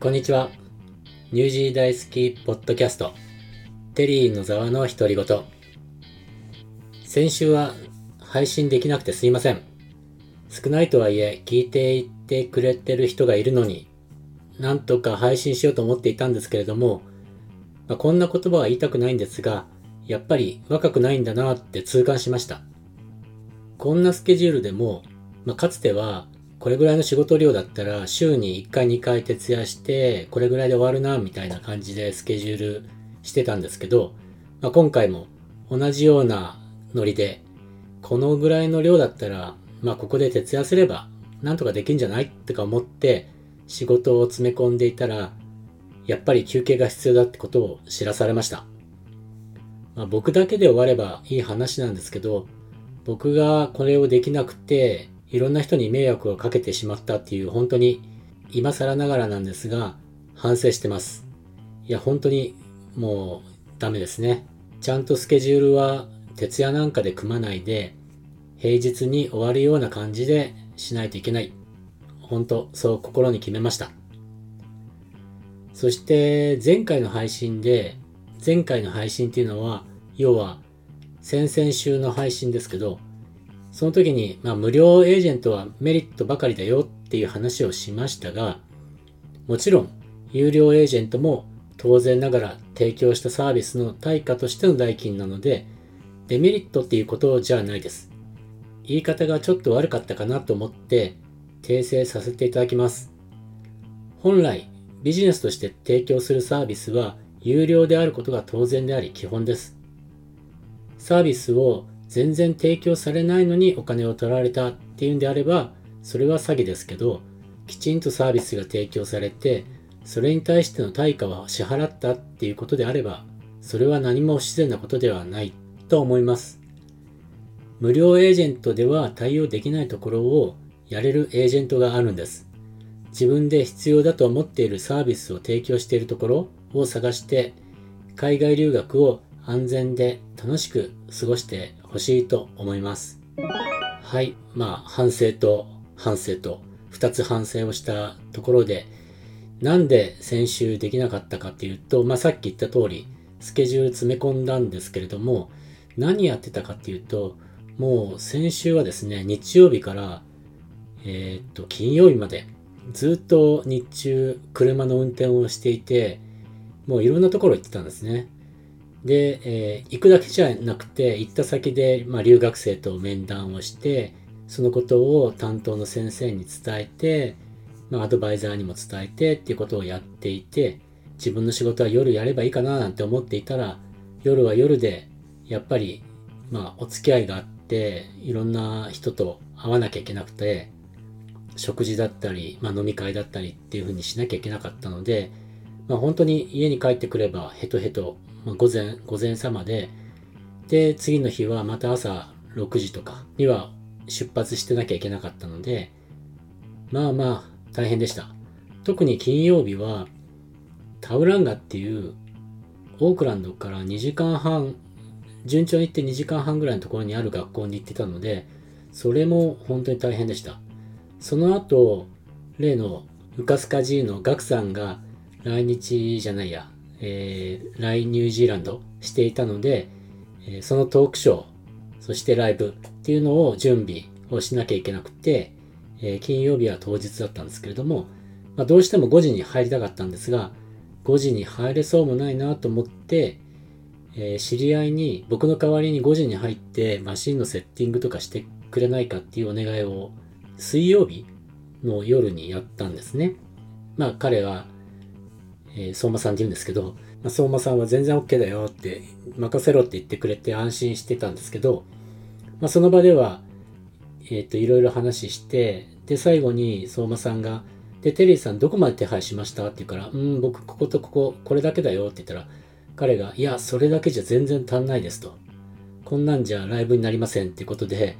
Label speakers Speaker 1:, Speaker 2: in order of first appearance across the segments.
Speaker 1: こんにちは。ニュージー大好きポッドキャスト、テリーのざわの独り言。先週は配信できなくてすいません。少ないとはいえ聞いていってくれてる人がいるのに、なんとか配信しようと思っていたんですけれども、まあ、こんな言葉は言いたくないんですが、やっぱり若くないんだなって痛感しました。こんなスケジュールでも、まあ、かつてはこれぐらいの仕事量だったら週に1回2回徹夜してこれぐらいで終わるなみたいな感じでスケジュールしてたんですけど、まあ、今回も同じようなノリでこのぐらいの量だったらまあここで徹夜すればなんとかできんじゃないってか思って仕事を詰め込んでいたらやっぱり休憩が必要だってことを知らされました。まあ、僕だけで終わればいい話なんですけど僕がこれをできなくていろんな人に迷惑をかけてしまったっていう本当に今更ながらなんですが反省してます。いや本当にもうダメですね。ちゃんとスケジュールは徹夜なんかで組まないで平日に終わるような感じでしないといけない。本当そう心に決めました。そして前回の配信で前回の配信っていうのは要は先々週の配信ですけどその時に、まあ、無料エージェントはメリットばかりだよっていう話をしましたが、もちろん、有料エージェントも当然ながら提供したサービスの対価としての代金なので、デメリットっていうことじゃないです。言い方がちょっと悪かったかなと思って訂正させていただきます。本来、ビジネスとして提供するサービスは有料であることが当然であり基本です。サービスを全然提供されないのにお金を取られたっていうんであれば、それは詐欺ですけど、きちんとサービスが提供されて、それに対しての対価は支払ったっていうことであれば、それは何も不自然なことではないと思います。無料エージェントでは対応できないところをやれるエージェントがあるんです。自分で必要だと思っているサービスを提供しているところを探して、海外留学を安全で楽しく過ごしてほしいと思います。はい。まあ、反省と反省と2つ反省をしたところで、なんで先週できなかったかっていうと、まあ、さっき言った通り、スケジュール詰め込んだんですけれども、何やってたかっていうと、もう先週はですね、日曜日から、えー、っと、金曜日まで、ずっと日中、車の運転をしていて、もういろんなところ行ってたんですね。で、えー、行くだけじゃなくて、行った先で、まあ、留学生と面談をして、そのことを担当の先生に伝えて、まあ、アドバイザーにも伝えてっていうことをやっていて、自分の仕事は夜やればいいかななんて思っていたら、夜は夜で、やっぱり、まあ、お付き合いがあって、いろんな人と会わなきゃいけなくて、食事だったり、まあ、飲み会だったりっていうふうにしなきゃいけなかったので、まあ、本当に家に帰ってくればヘトヘトまあ、午前、午前様で、で、次の日はまた朝6時とかには出発してなきゃいけなかったので、まあまあ大変でした。特に金曜日はタウランガっていうオークランドから2時間半、順調に行って2時間半ぐらいのところにある学校に行ってたので、それも本当に大変でした。その後、例のウカスカ G のガクさんが来日じゃないや、えー、来ニュージーランドしていたので、えー、そのトークショー、そしてライブっていうのを準備をしなきゃいけなくて、えー、金曜日は当日だったんですけれども、まあ、どうしても5時に入りたかったんですが、5時に入れそうもないなと思って、えー、知り合いに僕の代わりに5時に入ってマシンのセッティングとかしてくれないかっていうお願いを水曜日の夜にやったんですね。まあ彼はえー、相馬さんって言うんですけど、まあ、相馬さんは全然 OK だよって、任せろって言ってくれて安心してたんですけど、まあ、その場では、えっ、ー、と、いろいろ話して、で、最後に相馬さんが、で、テリーさんどこまで手配しましたって言うから、うん、僕こことここ、これだけだよって言ったら、彼が、いや、それだけじゃ全然足んないですと。こんなんじゃライブになりませんってことで、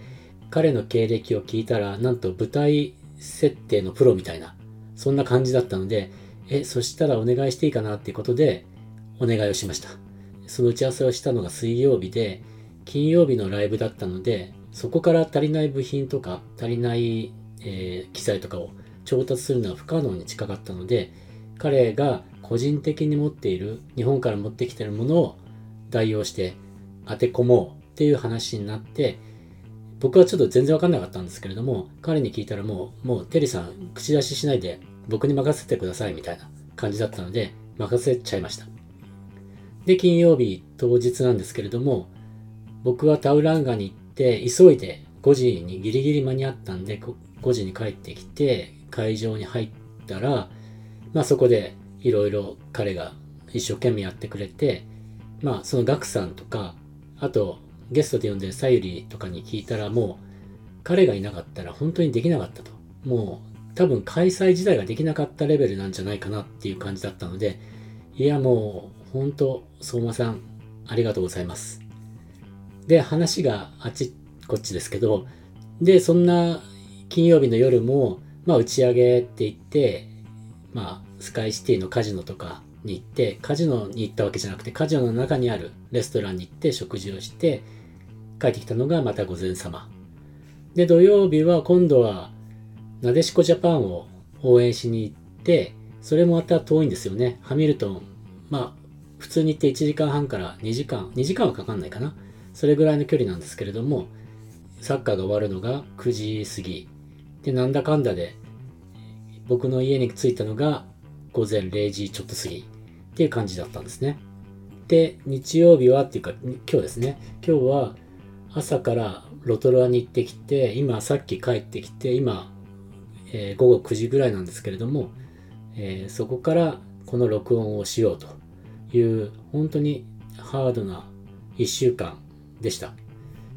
Speaker 1: 彼の経歴を聞いたら、なんと舞台設定のプロみたいな、そんな感じだったので、え、そしたらお願いしていいかなっていうことでお願いをしました。その打ち合わせをしたのが水曜日で、金曜日のライブだったので、そこから足りない部品とか足りない、えー、機材とかを調達するのは不可能に近かったので、彼が個人的に持っている日本から持ってきてるものを代用して当て込もうっていう話になって僕はちょっと全然わかんなかったんですけれども彼に聞いたらもうもうテリーさん口出ししないで僕に任せてくださいみたいな感じだったので任せちゃいました。で金曜日当日なんですけれども僕はタウランガに行って急いで5時にギリギリ間に合ったんで5時に帰ってきて会場に入ったらまあそこでいろいろ彼が一生懸命やってくれてまあそのガクさんとかあとゲストで呼んでるさゆりとかに聞いたらもう彼がいなかったら本当にできなかったと。もう多分開催自体ができなかったレベルなんじゃないかなっていう感じだったのでいやもう本当相馬さんありがとうございます。で話があっちこっちですけどでそんな金曜日の夜もまあ打ち上げって言ってまあスカイシティのカジノとかに行ってカジノに行ったわけじゃなくてカジノの中にあるレストランに行って食事をして帰ってきたのがまた午前様。で土曜日は今度はなでしこジャパンを応援しに行ってそれもまた遠いんですよね。ハミルトン。まあ普通に行って1時間半から2時間2時間はかかんないかな。それぐらいの距離なんですけれどもサッカーが終わるのが9時過ぎ。でなんだかんだで僕の家に着いたのが午前0時ちょっと過ぎ。っていう感じだったんですね。で、日曜日はっていうか、今日ですね。今日は朝からロトルアに行ってきて、今さっき帰ってきて、今、えー、午後9時ぐらいなんですけれども、えー、そこからこの録音をしようという、本当にハードな1週間でした。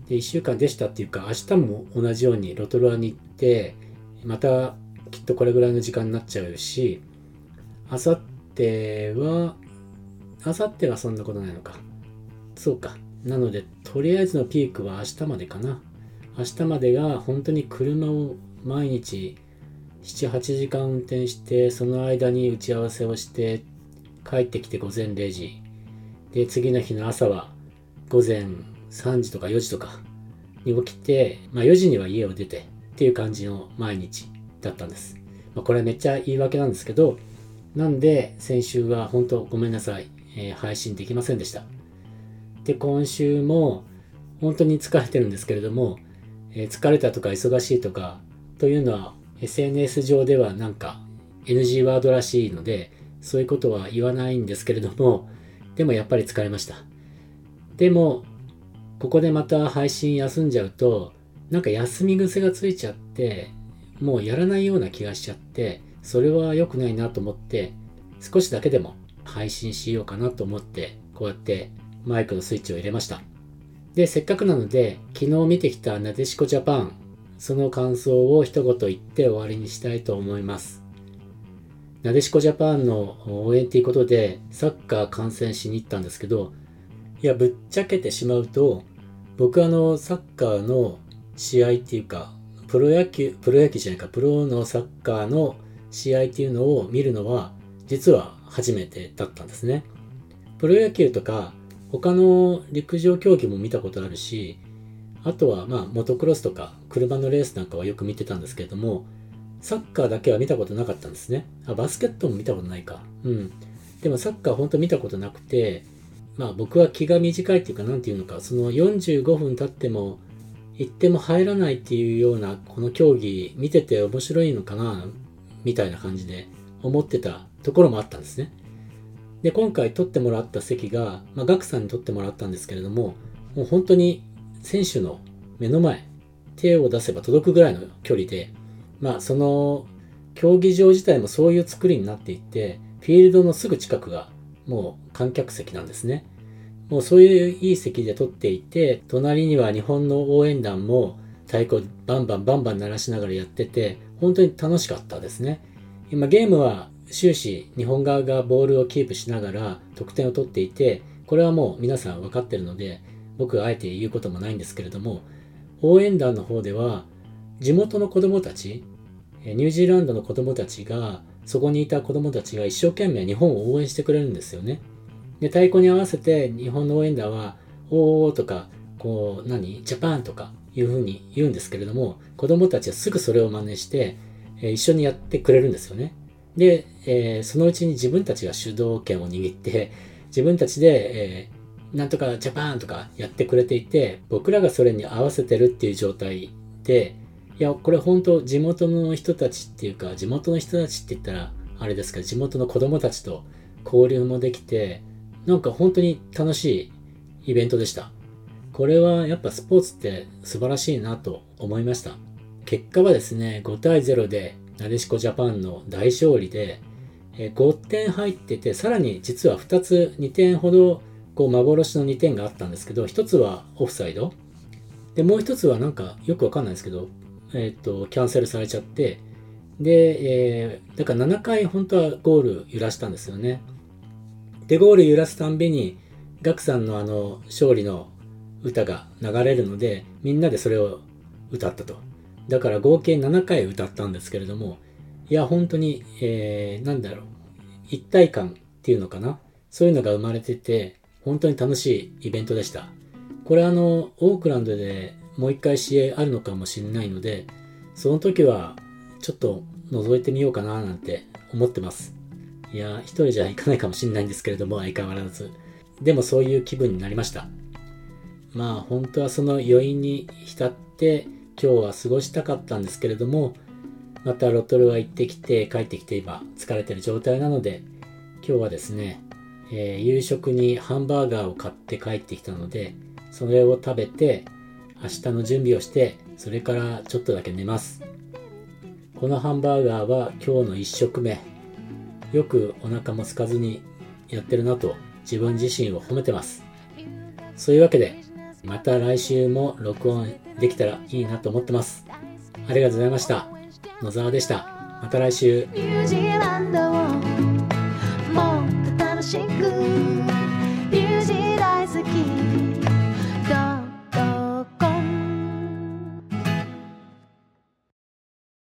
Speaker 1: で、1週間でしたっていうか、明日も同じようにロトルアに行って、またきっとこれぐらいの時間になっちゃうし、あさっては、あさってはそんなことないのか。そうか。なので、とりあえずのピークは明日までかな。明日までが本当に車を毎日7、8時間運転して、その間に打ち合わせをして、帰ってきて午前0時。で、次の日の朝は午前3時とか4時とかに起きて、まあ4時には家を出てっていう感じの毎日だったんです。まあ、これめっちゃ言い訳なんですけど、なんで、先週は本当ごめんなさい、えー、配信できませんでした。で、今週も本当に疲れてるんですけれども、えー、疲れたとか忙しいとかというのは SNS 上ではなんか NG ワードらしいので、そういうことは言わないんですけれども、でもやっぱり疲れました。でも、ここでまた配信休んじゃうと、なんか休み癖がついちゃって、もうやらないような気がしちゃって、それは良くないなと思って、少しだけでも配信しようかなと思って、こうやってマイクのスイッチを入れました。で、せっかくなので、昨日見てきたなでしこジャパン、その感想を一言言って終わりにしたいと思います。なでしこジャパンの応援っていうことで、サッカー観戦しに行ったんですけど、いや、ぶっちゃけてしまうと、僕あの、サッカーの試合っていうか、プロ野球、プロ野球じゃないか、プロのサッカーの試合っていうのを見るのは実は初めてだったんですね。プロ野球とか他の陸上競技も見たことあるし、あとはまあモトクロスとか車のレースなんかはよく見てたんですけれども、サッカーだけは見たことなかったんですね。あ、バスケットも見たことないか。うん。でもサッカー本当見たことなくて、まあ僕は気が短いっていうか何て言うのか、その45分経っても行っても入らないっていうようなこの競技見てて面白いのかなみたいな感じで思ってたところもあったんですね。で、今回取ってもらった席が、まあ、ガクさんに取ってもらったんですけれども、もう本当に選手の目の前、手を出せば届くぐらいの距離で、まあ、その競技場自体もそういう作りになっていて、フィールドのすぐ近くがもう観客席なんですね。もうそういういい席で撮っていて、隣には日本の応援団も太鼓バンバンバンバン鳴らしながらやってて、本当に楽しかったですね。今ゲームは終始日本側がボールをキープしながら得点を取っていて、これはもう皆さん分かってるので、僕あえて言うこともないんですけれども、応援団の方では地元の子供たち、ニュージーランドの子供たちが、そこにいた子供たちが一生懸命日本を応援してくれるんですよね。で、太鼓に合わせて日本の応援団は、おーとか、こう、何ジャパンとかいうふうに言うんですけれども、子供たちはすぐそれを真似して、え、一緒にやってくれるんですよね。で、えー、そのうちに自分たちが主導権を握って、自分たちで、えー、なんとかジャパンとかやってくれていて、僕らがそれに合わせてるっていう状態で、いや、これ本当地元の人たちっていうか、地元の人たちって言ったら、あれですか、地元の子供たちと交流もできて、なんか本当に楽しいイベントでした。これはやっぱスポーツって素晴らしいなと思いました。結果はですね、5対0でなでしこジャパンの大勝利で、5点入ってて、さらに実は2つ、2点ほど、こう幻の2点があったんですけど、1つはオフサイド。で、もう1つはなんかよくわかんないですけど、えっ、と、キャンセルされちゃって、で、えー、だから7回本当はゴール揺らしたんですよね。で、ゴール揺らすたんびに、ガクさんのあの、勝利の歌が流れるので、みんなでそれを歌ったと。だから合計7回歌ったんですけれども、いや、本当に、えー、なんだろう、一体感っていうのかな。そういうのが生まれてて、本当に楽しいイベントでした。これあの、オークランドでもう一回試合あるのかもしれないので、その時はちょっと覗いてみようかななんて思ってます。いや、一人じゃ行かないかもしれないんですけれども、相変わらず。でもそういう気分になりました。まあ本当はその余韻に浸って今日は過ごしたかったんですけれども、またロトルは行ってきて帰ってきて今疲れてる状態なので、今日はですね、えー、夕食にハンバーガーを買って帰ってきたので、それを食べて明日の準備をして、それからちょっとだけ寝ます。このハンバーガーは今日の1食目。よくお腹も空かずにやってるなと自分自身を褒めてます。そういうわけで、また来週も録音できたらいいなと思ってます。ありがとうございました。野沢でした。また来週。